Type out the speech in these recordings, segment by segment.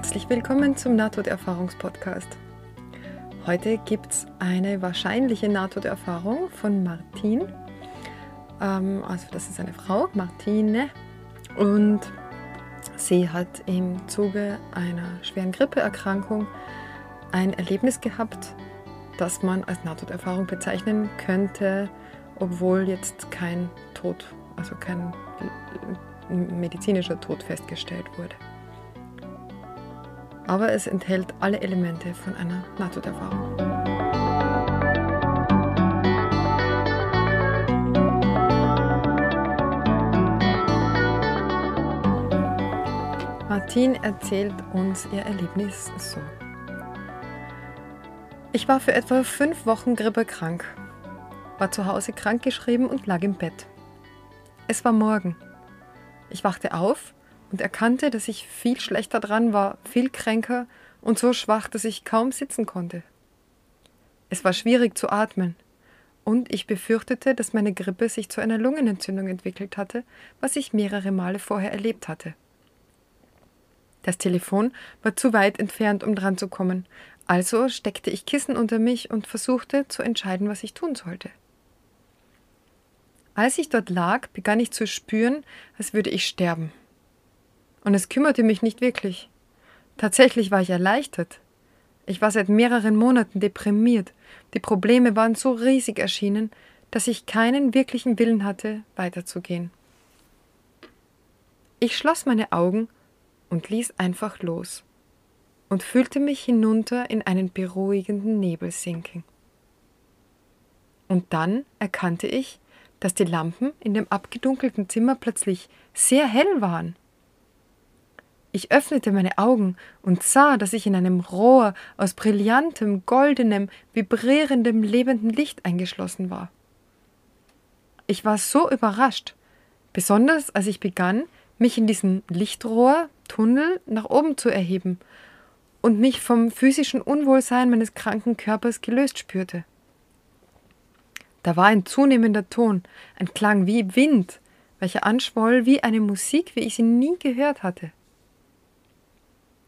Herzlich willkommen zum Nahtoderfahrungspodcast. Heute gibt es eine wahrscheinliche Nahtoderfahrung von Martin. Ähm, also das ist eine Frau, Martine. Und sie hat im Zuge einer schweren Grippeerkrankung ein Erlebnis gehabt, das man als Nahtoderfahrung bezeichnen könnte, obwohl jetzt kein Tod, also kein medizinischer Tod festgestellt wurde aber es enthält alle Elemente von einer Nahtoderfahrung. Martin erzählt uns ihr Erlebnis so. Ich war für etwa fünf Wochen grippekrank, war zu Hause krankgeschrieben und lag im Bett. Es war morgen. Ich wachte auf und erkannte, dass ich viel schlechter dran war, viel kränker und so schwach, dass ich kaum sitzen konnte. Es war schwierig zu atmen, und ich befürchtete, dass meine Grippe sich zu einer Lungenentzündung entwickelt hatte, was ich mehrere Male vorher erlebt hatte. Das Telefon war zu weit entfernt, um dran zu kommen, also steckte ich Kissen unter mich und versuchte zu entscheiden, was ich tun sollte. Als ich dort lag, begann ich zu spüren, als würde ich sterben. Und es kümmerte mich nicht wirklich. Tatsächlich war ich erleichtert. Ich war seit mehreren Monaten deprimiert. Die Probleme waren so riesig erschienen, dass ich keinen wirklichen Willen hatte, weiterzugehen. Ich schloss meine Augen und ließ einfach los und fühlte mich hinunter in einen beruhigenden Nebel sinken. Und dann erkannte ich, dass die Lampen in dem abgedunkelten Zimmer plötzlich sehr hell waren. Ich öffnete meine Augen und sah, dass ich in einem Rohr aus brillantem, goldenem, vibrierendem, lebendem Licht eingeschlossen war. Ich war so überrascht, besonders als ich begann, mich in diesem Lichtrohr, Tunnel nach oben zu erheben und mich vom physischen Unwohlsein meines kranken Körpers gelöst spürte. Da war ein zunehmender Ton, ein Klang wie Wind, welcher anschwoll wie eine Musik, wie ich sie nie gehört hatte.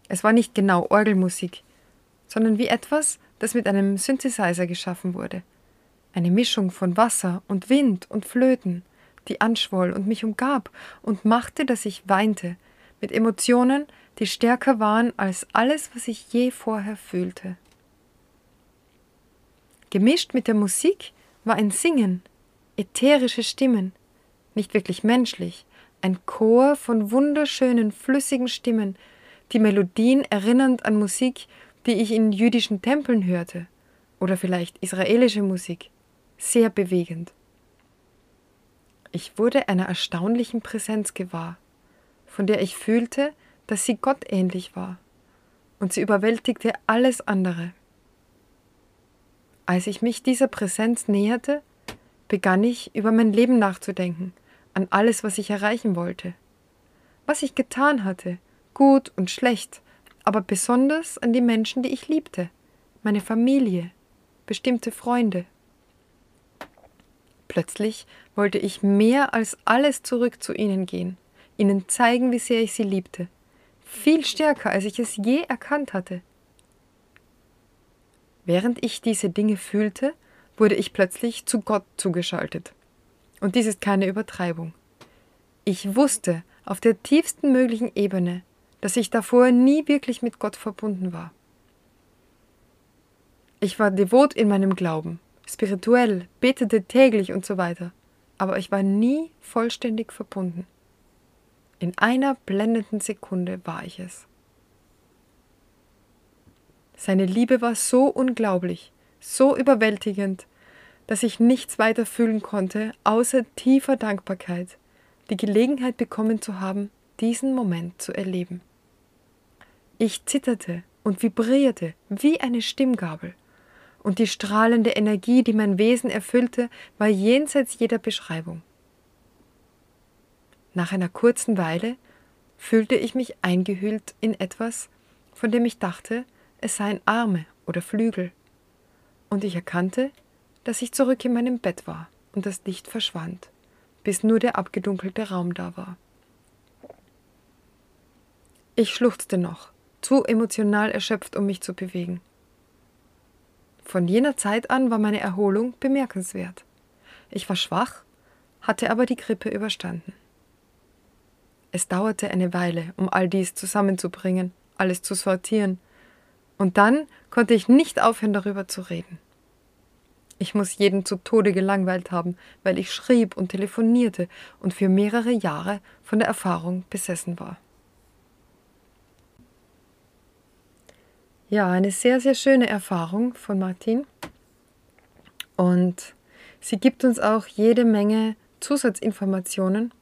Es war nicht genau Orgelmusik, sondern wie etwas, das mit einem Synthesizer geschaffen wurde. Eine Mischung von Wasser und Wind und Flöten, die anschwoll und mich umgab und machte, dass ich weinte, mit Emotionen, die stärker waren als alles, was ich je vorher fühlte. Gemischt mit der Musik war ein Singen, ätherische Stimmen, nicht wirklich menschlich, ein Chor von wunderschönen, flüssigen Stimmen, die Melodien erinnernd an Musik, die ich in jüdischen Tempeln hörte, oder vielleicht israelische Musik, sehr bewegend. Ich wurde einer erstaunlichen Präsenz gewahr, von der ich fühlte, dass sie gottähnlich war, und sie überwältigte alles andere. Als ich mich dieser Präsenz näherte, begann ich über mein Leben nachzudenken, an alles, was ich erreichen wollte, was ich getan hatte gut und schlecht, aber besonders an die Menschen, die ich liebte, meine Familie, bestimmte Freunde. Plötzlich wollte ich mehr als alles zurück zu ihnen gehen, ihnen zeigen, wie sehr ich sie liebte, viel stärker, als ich es je erkannt hatte. Während ich diese Dinge fühlte, wurde ich plötzlich zu Gott zugeschaltet. Und dies ist keine Übertreibung. Ich wusste auf der tiefsten möglichen Ebene, dass ich davor nie wirklich mit Gott verbunden war. Ich war devot in meinem Glauben, spirituell, betete täglich und so weiter, aber ich war nie vollständig verbunden. In einer blendenden Sekunde war ich es. Seine Liebe war so unglaublich, so überwältigend, dass ich nichts weiter fühlen konnte, außer tiefer Dankbarkeit, die Gelegenheit bekommen zu haben, diesen Moment zu erleben. Ich zitterte und vibrierte wie eine Stimmgabel, und die strahlende Energie, die mein Wesen erfüllte, war jenseits jeder Beschreibung. Nach einer kurzen Weile fühlte ich mich eingehüllt in etwas, von dem ich dachte, es seien Arme oder Flügel, und ich erkannte, dass ich zurück in meinem Bett war und das Licht verschwand, bis nur der abgedunkelte Raum da war. Ich schluchzte noch, zu emotional erschöpft, um mich zu bewegen. Von jener Zeit an war meine Erholung bemerkenswert. Ich war schwach, hatte aber die Grippe überstanden. Es dauerte eine Weile, um all dies zusammenzubringen, alles zu sortieren, und dann konnte ich nicht aufhören, darüber zu reden. Ich muss jeden zu Tode gelangweilt haben, weil ich schrieb und telefonierte und für mehrere Jahre von der Erfahrung besessen war. Ja, eine sehr, sehr schöne Erfahrung von Martin. Und sie gibt uns auch jede Menge Zusatzinformationen.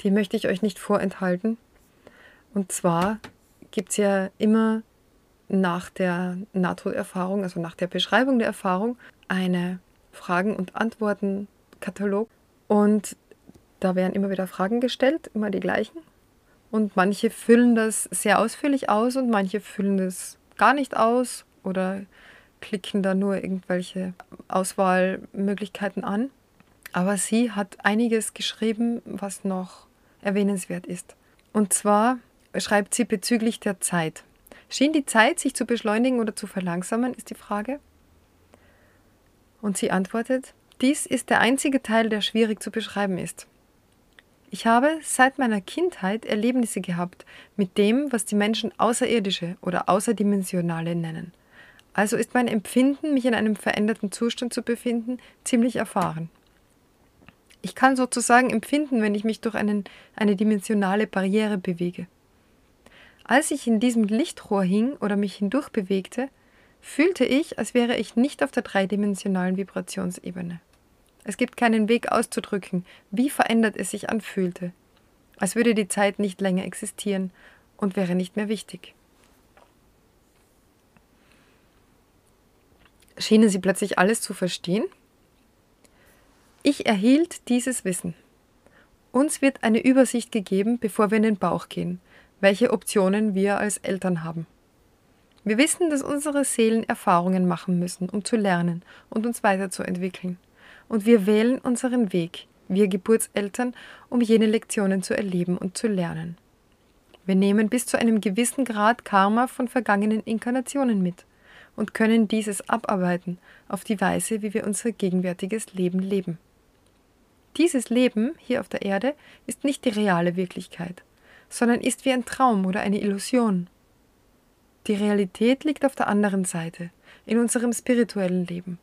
Die möchte ich euch nicht vorenthalten. Und zwar gibt es ja immer nach der NATO-Erfahrung, also nach der Beschreibung der Erfahrung, eine Fragen- und Antworten-Katalog. Und da werden immer wieder Fragen gestellt, immer die gleichen. Und manche füllen das sehr ausführlich aus und manche füllen das gar nicht aus oder klicken da nur irgendwelche Auswahlmöglichkeiten an. Aber sie hat einiges geschrieben, was noch erwähnenswert ist. Und zwar schreibt sie bezüglich der Zeit. Schien die Zeit, sich zu beschleunigen oder zu verlangsamen, ist die Frage. Und sie antwortet, dies ist der einzige Teil, der schwierig zu beschreiben ist. Ich habe seit meiner Kindheit Erlebnisse gehabt mit dem, was die Menschen Außerirdische oder Außerdimensionale nennen. Also ist mein Empfinden, mich in einem veränderten Zustand zu befinden, ziemlich erfahren. Ich kann sozusagen empfinden, wenn ich mich durch einen, eine dimensionale Barriere bewege. Als ich in diesem Lichtrohr hing oder mich hindurch bewegte, fühlte ich, als wäre ich nicht auf der dreidimensionalen Vibrationsebene. Es gibt keinen Weg auszudrücken, wie verändert es sich anfühlte, als würde die Zeit nicht länger existieren und wäre nicht mehr wichtig. Schienen sie plötzlich alles zu verstehen? Ich erhielt dieses Wissen. Uns wird eine Übersicht gegeben, bevor wir in den Bauch gehen, welche Optionen wir als Eltern haben. Wir wissen, dass unsere Seelen Erfahrungen machen müssen, um zu lernen und uns weiterzuentwickeln und wir wählen unseren Weg, wir Geburtseltern, um jene Lektionen zu erleben und zu lernen. Wir nehmen bis zu einem gewissen Grad Karma von vergangenen Inkarnationen mit und können dieses abarbeiten auf die Weise, wie wir unser gegenwärtiges Leben leben. Dieses Leben hier auf der Erde ist nicht die reale Wirklichkeit, sondern ist wie ein Traum oder eine Illusion. Die Realität liegt auf der anderen Seite, in unserem spirituellen Leben,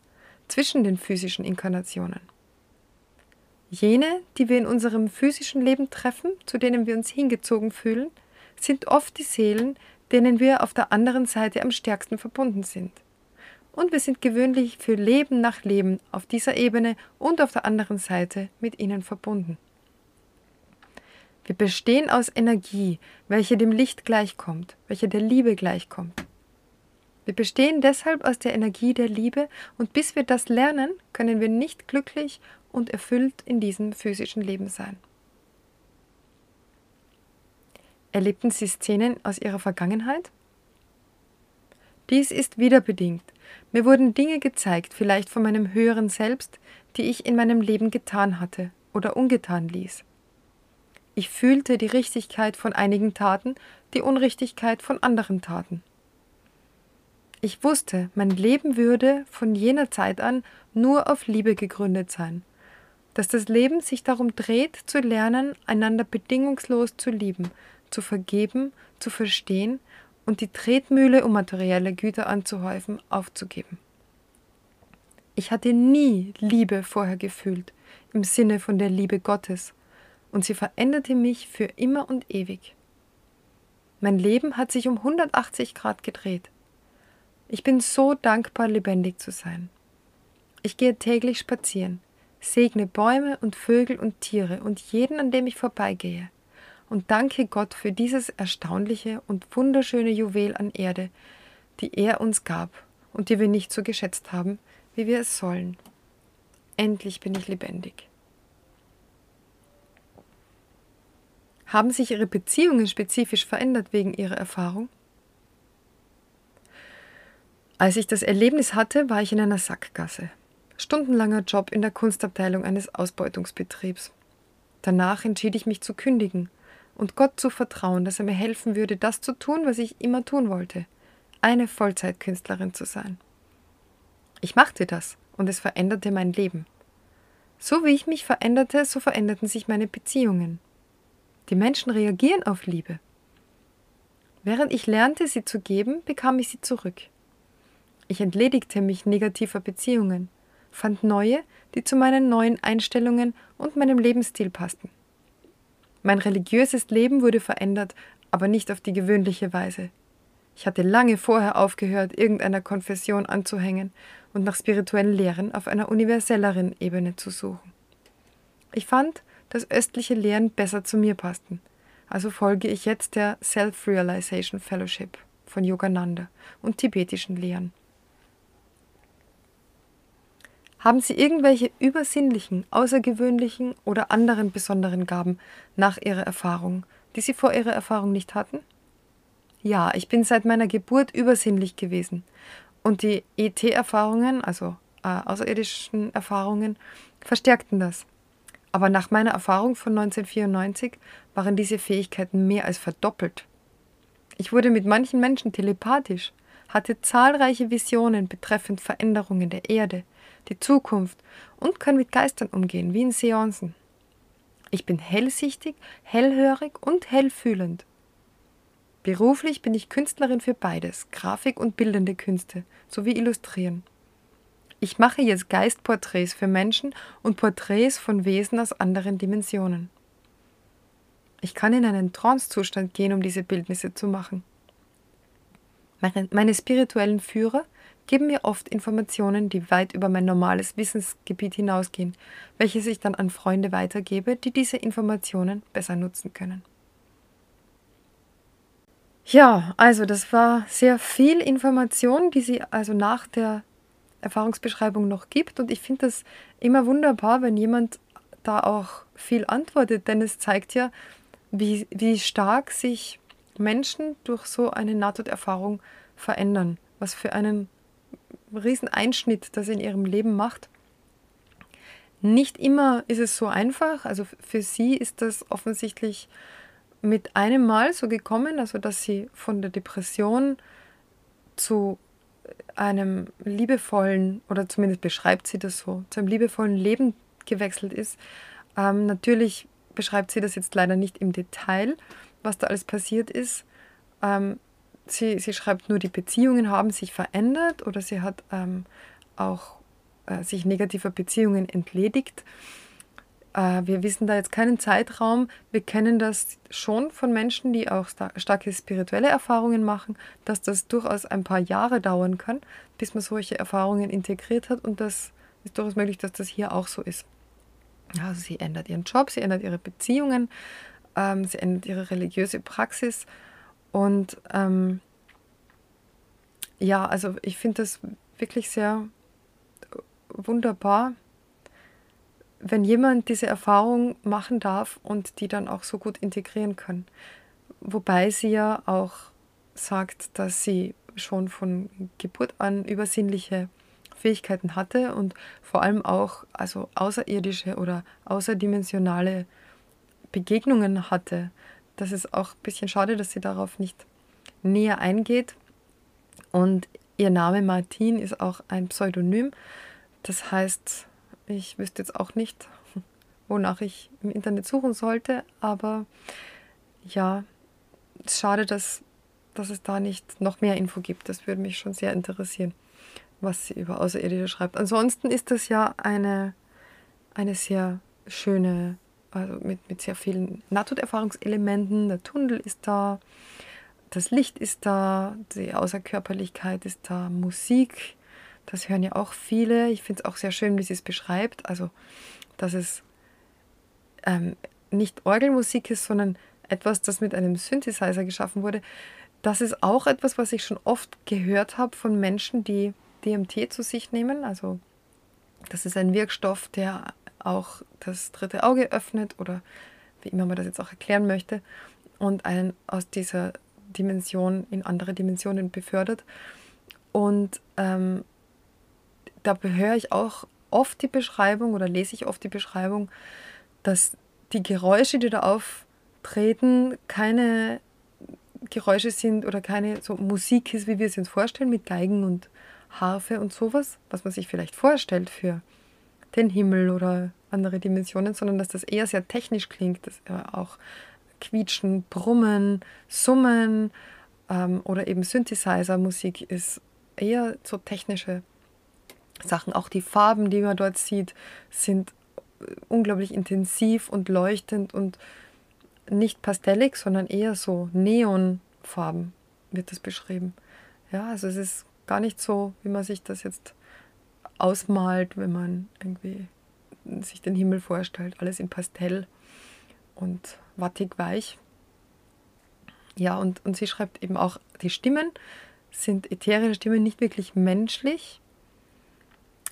zwischen den physischen Inkarnationen. Jene, die wir in unserem physischen Leben treffen, zu denen wir uns hingezogen fühlen, sind oft die Seelen, denen wir auf der anderen Seite am stärksten verbunden sind. Und wir sind gewöhnlich für Leben nach Leben auf dieser Ebene und auf der anderen Seite mit ihnen verbunden. Wir bestehen aus Energie, welche dem Licht gleichkommt, welche der Liebe gleichkommt. Wir bestehen deshalb aus der Energie der Liebe und bis wir das lernen, können wir nicht glücklich und erfüllt in diesem physischen Leben sein. Erlebten Sie Szenen aus Ihrer Vergangenheit? Dies ist wiederbedingt. Mir wurden Dinge gezeigt, vielleicht von meinem höheren Selbst, die ich in meinem Leben getan hatte oder ungetan ließ. Ich fühlte die Richtigkeit von einigen Taten, die Unrichtigkeit von anderen Taten. Ich wusste, mein Leben würde von jener Zeit an nur auf Liebe gegründet sein, dass das Leben sich darum dreht, zu lernen, einander bedingungslos zu lieben, zu vergeben, zu verstehen und die Tretmühle, um materielle Güter anzuhäufen, aufzugeben. Ich hatte nie Liebe vorher gefühlt, im Sinne von der Liebe Gottes, und sie veränderte mich für immer und ewig. Mein Leben hat sich um 180 Grad gedreht. Ich bin so dankbar, lebendig zu sein. Ich gehe täglich spazieren, segne Bäume und Vögel und Tiere und jeden, an dem ich vorbeigehe, und danke Gott für dieses erstaunliche und wunderschöne Juwel an Erde, die er uns gab und die wir nicht so geschätzt haben, wie wir es sollen. Endlich bin ich lebendig. Haben sich Ihre Beziehungen spezifisch verändert wegen Ihrer Erfahrung? Als ich das Erlebnis hatte, war ich in einer Sackgasse. Stundenlanger Job in der Kunstabteilung eines Ausbeutungsbetriebs. Danach entschied ich mich zu kündigen, und Gott zu vertrauen, dass er mir helfen würde, das zu tun, was ich immer tun wollte, eine Vollzeitkünstlerin zu sein. Ich machte das und es veränderte mein Leben. So wie ich mich veränderte, so veränderten sich meine Beziehungen. Die Menschen reagieren auf Liebe. Während ich lernte, sie zu geben, bekam ich sie zurück. Ich entledigte mich negativer Beziehungen, fand neue, die zu meinen neuen Einstellungen und meinem Lebensstil passten. Mein religiöses Leben wurde verändert, aber nicht auf die gewöhnliche Weise. Ich hatte lange vorher aufgehört, irgendeiner Konfession anzuhängen und nach spirituellen Lehren auf einer universelleren Ebene zu suchen. Ich fand, dass östliche Lehren besser zu mir passten, also folge ich jetzt der Self-Realization Fellowship von Yogananda und tibetischen Lehren. Haben Sie irgendwelche übersinnlichen, außergewöhnlichen oder anderen besonderen Gaben nach Ihrer Erfahrung, die Sie vor Ihrer Erfahrung nicht hatten? Ja, ich bin seit meiner Geburt übersinnlich gewesen. Und die ET-Erfahrungen, also äh, außerirdischen Erfahrungen, verstärkten das. Aber nach meiner Erfahrung von 1994 waren diese Fähigkeiten mehr als verdoppelt. Ich wurde mit manchen Menschen telepathisch, hatte zahlreiche Visionen betreffend Veränderungen der Erde, die Zukunft und kann mit Geistern umgehen, wie in Seancen. Ich bin hellsichtig, hellhörig und hellfühlend. Beruflich bin ich Künstlerin für beides, Grafik und bildende Künste, sowie Illustrieren. Ich mache jetzt Geistporträts für Menschen und Porträts von Wesen aus anderen Dimensionen. Ich kann in einen Trancezustand gehen, um diese Bildnisse zu machen. Meine spirituellen Führer geben mir oft Informationen, die weit über mein normales Wissensgebiet hinausgehen, welches ich dann an Freunde weitergebe, die diese Informationen besser nutzen können. Ja, also das war sehr viel Information, die sie also nach der Erfahrungsbeschreibung noch gibt. Und ich finde das immer wunderbar, wenn jemand da auch viel antwortet, denn es zeigt ja, wie, wie stark sich Menschen durch so eine Nahtoderfahrung verändern. Was für einen riesen Einschnitt das in ihrem Leben macht. Nicht immer ist es so einfach. Also für sie ist das offensichtlich mit einem Mal so gekommen, also dass sie von der Depression zu einem liebevollen, oder zumindest beschreibt sie das so, zu einem liebevollen Leben gewechselt ist. Ähm, natürlich beschreibt sie das jetzt leider nicht im Detail, was da alles passiert ist. Ähm, sie, sie schreibt nur, die Beziehungen haben sich verändert oder sie hat ähm, auch äh, sich negativer Beziehungen entledigt. Äh, wir wissen da jetzt keinen Zeitraum. Wir kennen das schon von Menschen, die auch starke spirituelle Erfahrungen machen, dass das durchaus ein paar Jahre dauern kann, bis man solche Erfahrungen integriert hat. Und das ist durchaus möglich, dass das hier auch so ist. Also sie ändert ihren Job, sie ändert ihre Beziehungen, ähm, sie ändert ihre religiöse Praxis. Und ähm, ja, also ich finde das wirklich sehr wunderbar, wenn jemand diese Erfahrung machen darf und die dann auch so gut integrieren kann. Wobei sie ja auch sagt, dass sie schon von Geburt an übersinnliche Fähigkeiten hatte und vor allem auch also außerirdische oder außerdimensionale Begegnungen hatte. Das ist auch ein bisschen schade, dass sie darauf nicht näher eingeht. Und ihr Name Martin ist auch ein Pseudonym. Das heißt, ich wüsste jetzt auch nicht, wonach ich im Internet suchen sollte, aber ja, schade, dass, dass es da nicht noch mehr Info gibt. Das würde mich schon sehr interessieren, was sie über Außerirdische schreibt. Ansonsten ist das ja eine, eine sehr schöne, also mit, mit sehr vielen Nahtoderfahrungselementen. Der Tunnel ist da, das Licht ist da, die Außerkörperlichkeit ist da, Musik das hören ja auch viele. Ich finde es auch sehr schön, wie sie es beschreibt. Also, dass es ähm, nicht Orgelmusik ist, sondern etwas, das mit einem Synthesizer geschaffen wurde. Das ist auch etwas, was ich schon oft gehört habe von Menschen, die DMT zu sich nehmen. Also, das ist ein Wirkstoff, der auch das dritte Auge öffnet oder wie immer man das jetzt auch erklären möchte und einen aus dieser Dimension in andere Dimensionen befördert. Und ähm, da höre ich auch oft die Beschreibung oder lese ich oft die Beschreibung, dass die Geräusche, die da treten, keine Geräusche sind oder keine so Musik ist, wie wir es uns vorstellen, mit Geigen und Harfe und sowas, was man sich vielleicht vorstellt für den Himmel oder andere Dimensionen, sondern dass das eher sehr technisch klingt, dass auch Quietschen, Brummen, Summen ähm, oder eben Synthesizer-Musik ist eher so technische Sachen. Auch die Farben, die man dort sieht, sind unglaublich intensiv und leuchtend und nicht pastellig, sondern eher so Neonfarben wird das beschrieben. Ja, also es ist gar nicht so, wie man sich das jetzt ausmalt, wenn man irgendwie sich den Himmel vorstellt. Alles in Pastell und wattig weich. Ja, und, und sie schreibt eben auch, die Stimmen sind ätherische Stimmen, nicht wirklich menschlich.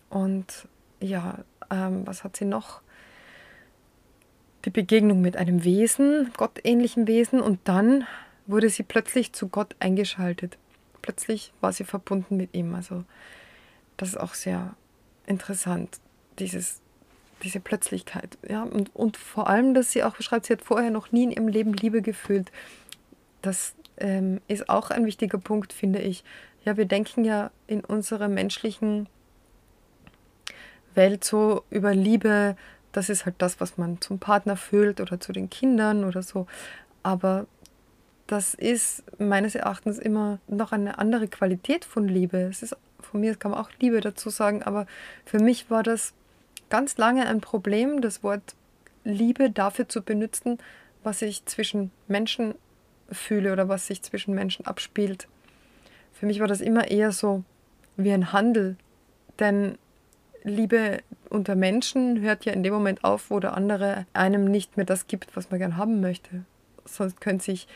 Und ja, ähm, was hat sie noch? Die Begegnung mit einem Wesen, gottähnlichen Wesen, und dann wurde sie plötzlich zu Gott eingeschaltet. Plötzlich war sie verbunden mit ihm. Also das ist auch sehr interessant, dieses, diese Plötzlichkeit. Ja? Und, und vor allem, dass sie auch beschreibt, sie hat vorher noch nie in ihrem Leben Liebe gefühlt. Das ähm, ist auch ein wichtiger Punkt, finde ich. Ja, wir denken ja in unserer menschlichen Welt so über Liebe, das ist halt das, was man zum Partner fühlt oder zu den Kindern oder so. Aber das ist meines Erachtens immer noch eine andere Qualität von Liebe. Es ist von mir kann man auch Liebe dazu sagen, aber für mich war das ganz lange ein Problem, das Wort Liebe dafür zu benutzen, was ich zwischen Menschen fühle oder was sich zwischen Menschen abspielt. Für mich war das immer eher so wie ein Handel, denn Liebe unter Menschen hört ja in dem Moment auf, wo der andere einem nicht mehr das gibt, was man gern haben möchte. Sonst könnte sich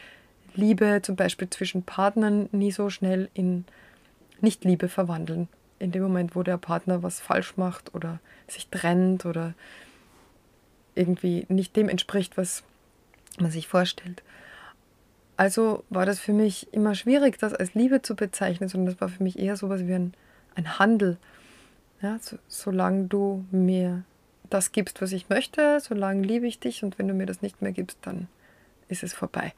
Liebe zum Beispiel zwischen Partnern nie so schnell in Nicht-Liebe verwandeln. In dem Moment, wo der Partner was falsch macht oder sich trennt oder irgendwie nicht dem entspricht, was man sich vorstellt. Also war das für mich immer schwierig, das als Liebe zu bezeichnen, sondern das war für mich eher so etwas wie ein, ein Handel. Ja, so, solange du mir das gibst, was ich möchte, solange liebe ich dich und wenn du mir das nicht mehr gibst, dann ist es vorbei.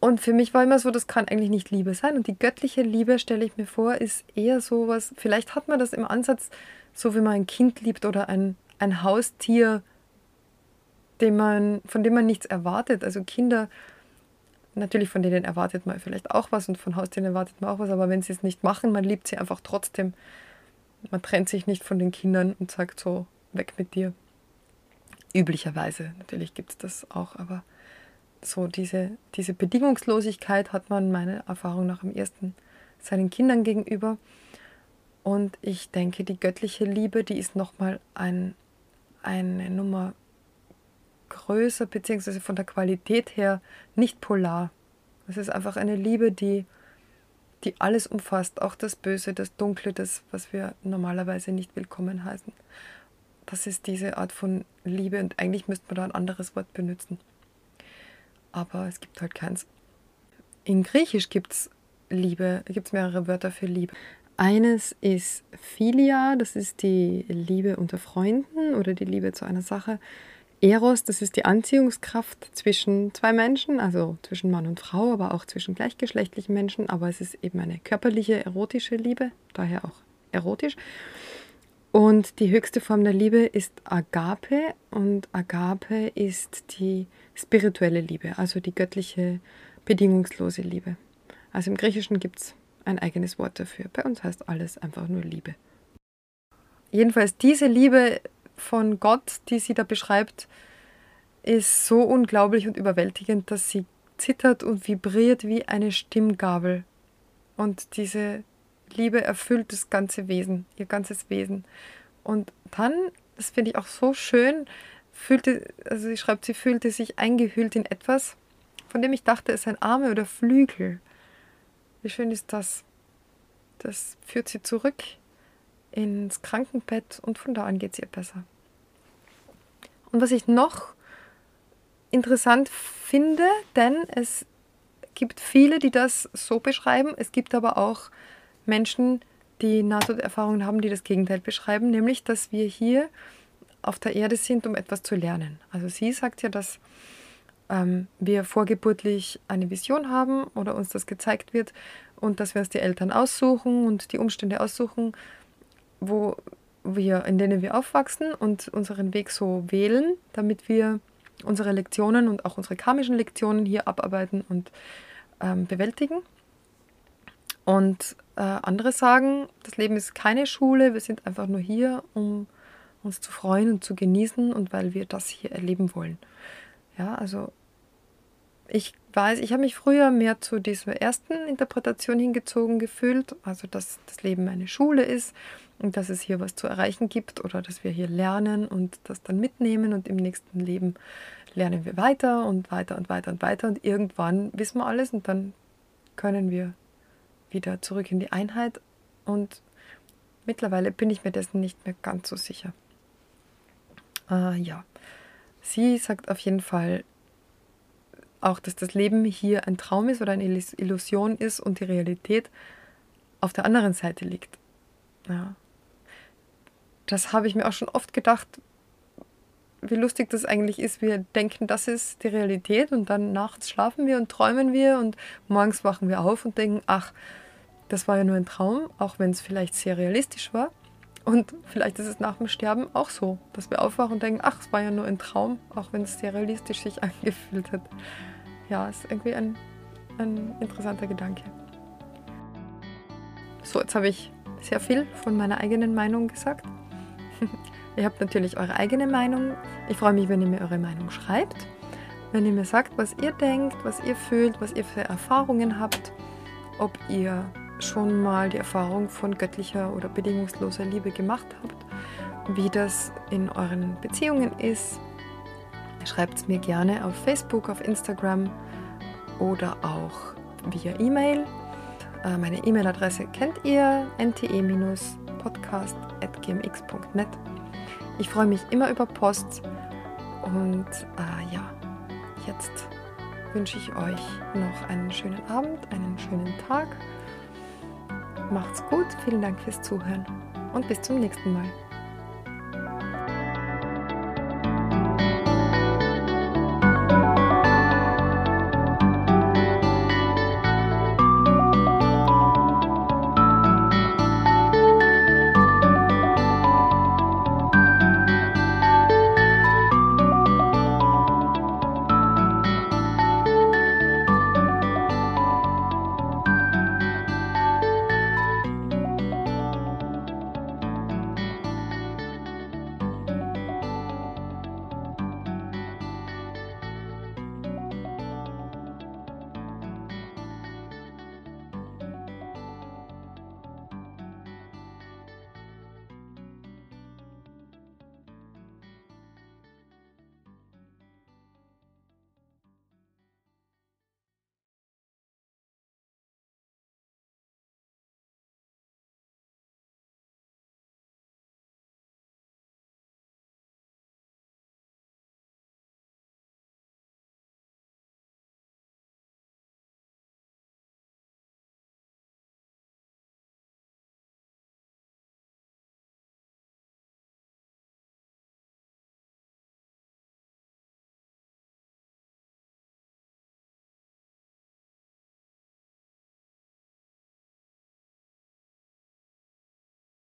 Und für mich war immer so, das kann eigentlich nicht Liebe sein. Und die göttliche Liebe, stelle ich mir vor, ist eher so was, vielleicht hat man das im Ansatz, so wie man ein Kind liebt oder ein, ein Haustier, dem man, von dem man nichts erwartet. Also Kinder Natürlich von denen erwartet man vielleicht auch was und von Haustieren erwartet man auch was, aber wenn sie es nicht machen, man liebt sie einfach trotzdem. Man trennt sich nicht von den Kindern und sagt so, weg mit dir. Üblicherweise, natürlich gibt es das auch, aber so diese, diese Bedingungslosigkeit hat man meiner Erfahrung nach am ersten seinen Kindern gegenüber. Und ich denke, die göttliche Liebe, die ist nochmal ein, eine Nummer größer, beziehungsweise von der Qualität her nicht polar. Es ist einfach eine Liebe, die, die alles umfasst, auch das Böse, das Dunkle, das, was wir normalerweise nicht willkommen heißen. Das ist diese Art von Liebe und eigentlich müsste man da ein anderes Wort benutzen. Aber es gibt halt keins. In Griechisch gibt es Liebe, gibt es mehrere Wörter für Liebe. Eines ist Philia, das ist die Liebe unter Freunden oder die Liebe zu einer Sache. Eros, das ist die Anziehungskraft zwischen zwei Menschen, also zwischen Mann und Frau, aber auch zwischen gleichgeschlechtlichen Menschen. Aber es ist eben eine körperliche, erotische Liebe, daher auch erotisch. Und die höchste Form der Liebe ist Agape und Agape ist die spirituelle Liebe, also die göttliche, bedingungslose Liebe. Also im Griechischen gibt es ein eigenes Wort dafür. Bei uns heißt alles einfach nur Liebe. Jedenfalls diese Liebe von Gott, die sie da beschreibt, ist so unglaublich und überwältigend, dass sie zittert und vibriert wie eine Stimmgabel. Und diese Liebe erfüllt das ganze Wesen, ihr ganzes Wesen. Und dann, das finde ich auch so schön, fühlte, also sie schreibt, sie fühlte sich eingehüllt in etwas, von dem ich dachte, es sei Arme oder Flügel. Wie schön ist das? Das führt sie zurück ins Krankenbett und von da an geht es ihr besser. Und was ich noch interessant finde, denn es gibt viele, die das so beschreiben, es gibt aber auch Menschen, die Nahtoderfahrungen haben, die das Gegenteil beschreiben, nämlich dass wir hier auf der Erde sind, um etwas zu lernen. Also sie sagt ja, dass ähm, wir vorgeburtlich eine Vision haben oder uns das gezeigt wird und dass wir es die Eltern aussuchen und die Umstände aussuchen, wo wir, in denen wir aufwachsen und unseren Weg so wählen, damit wir unsere Lektionen und auch unsere karmischen Lektionen hier abarbeiten und ähm, bewältigen. Und äh, andere sagen, das Leben ist keine Schule, wir sind einfach nur hier, um uns zu freuen und zu genießen und weil wir das hier erleben wollen. Ja, also ich weiß, ich habe mich früher mehr zu dieser ersten Interpretation hingezogen gefühlt, also dass das Leben eine Schule ist und dass es hier was zu erreichen gibt oder dass wir hier lernen und das dann mitnehmen und im nächsten Leben lernen wir weiter und weiter und weiter und weiter und irgendwann wissen wir alles und dann können wir wieder zurück in die Einheit und mittlerweile bin ich mir dessen nicht mehr ganz so sicher. Äh, ja, sie sagt auf jeden Fall auch, dass das Leben hier ein Traum ist oder eine Illusion ist und die Realität auf der anderen Seite liegt. Ja. Das habe ich mir auch schon oft gedacht, wie lustig das eigentlich ist. Wir denken, das ist die Realität und dann nachts schlafen wir und träumen wir und morgens wachen wir auf und denken, ach, das war ja nur ein Traum, auch wenn es vielleicht sehr realistisch war. Und vielleicht ist es nach dem Sterben auch so, dass wir aufwachen und denken, ach, es war ja nur ein Traum, auch wenn es sehr realistisch sich angefühlt hat. Ja, ist irgendwie ein, ein interessanter Gedanke. So, jetzt habe ich sehr viel von meiner eigenen Meinung gesagt. ihr habt natürlich eure eigene Meinung. Ich freue mich, wenn ihr mir eure Meinung schreibt. Wenn ihr mir sagt, was ihr denkt, was ihr fühlt, was ihr für Erfahrungen habt, ob ihr schon mal die Erfahrung von göttlicher oder bedingungsloser Liebe gemacht habt, wie das in euren Beziehungen ist, schreibt es mir gerne auf Facebook, auf Instagram oder auch via E-Mail. Äh, meine E-Mail-Adresse kennt ihr, nte-podcast.gmx.net. Ich freue mich immer über Post und äh, ja, jetzt wünsche ich euch noch einen schönen Abend, einen schönen Tag Macht's gut, vielen Dank fürs Zuhören und bis zum nächsten Mal.